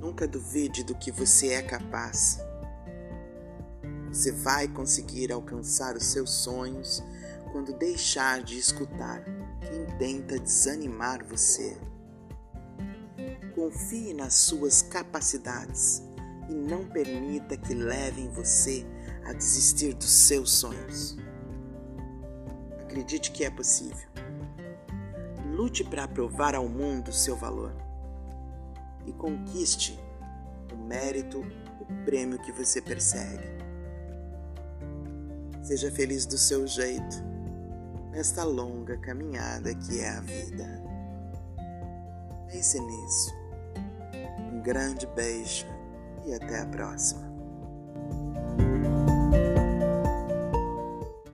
Nunca duvide do que você é capaz. Você vai conseguir alcançar os seus sonhos quando deixar de escutar quem tenta desanimar você. Confie nas suas capacidades e não permita que levem você a desistir dos seus sonhos. Acredite que é possível. Lute para provar ao mundo seu valor e conquiste o mérito, o prêmio que você persegue. Seja feliz do seu jeito nesta longa caminhada que é a vida. Pense nisso. Um grande beijo e até a próxima.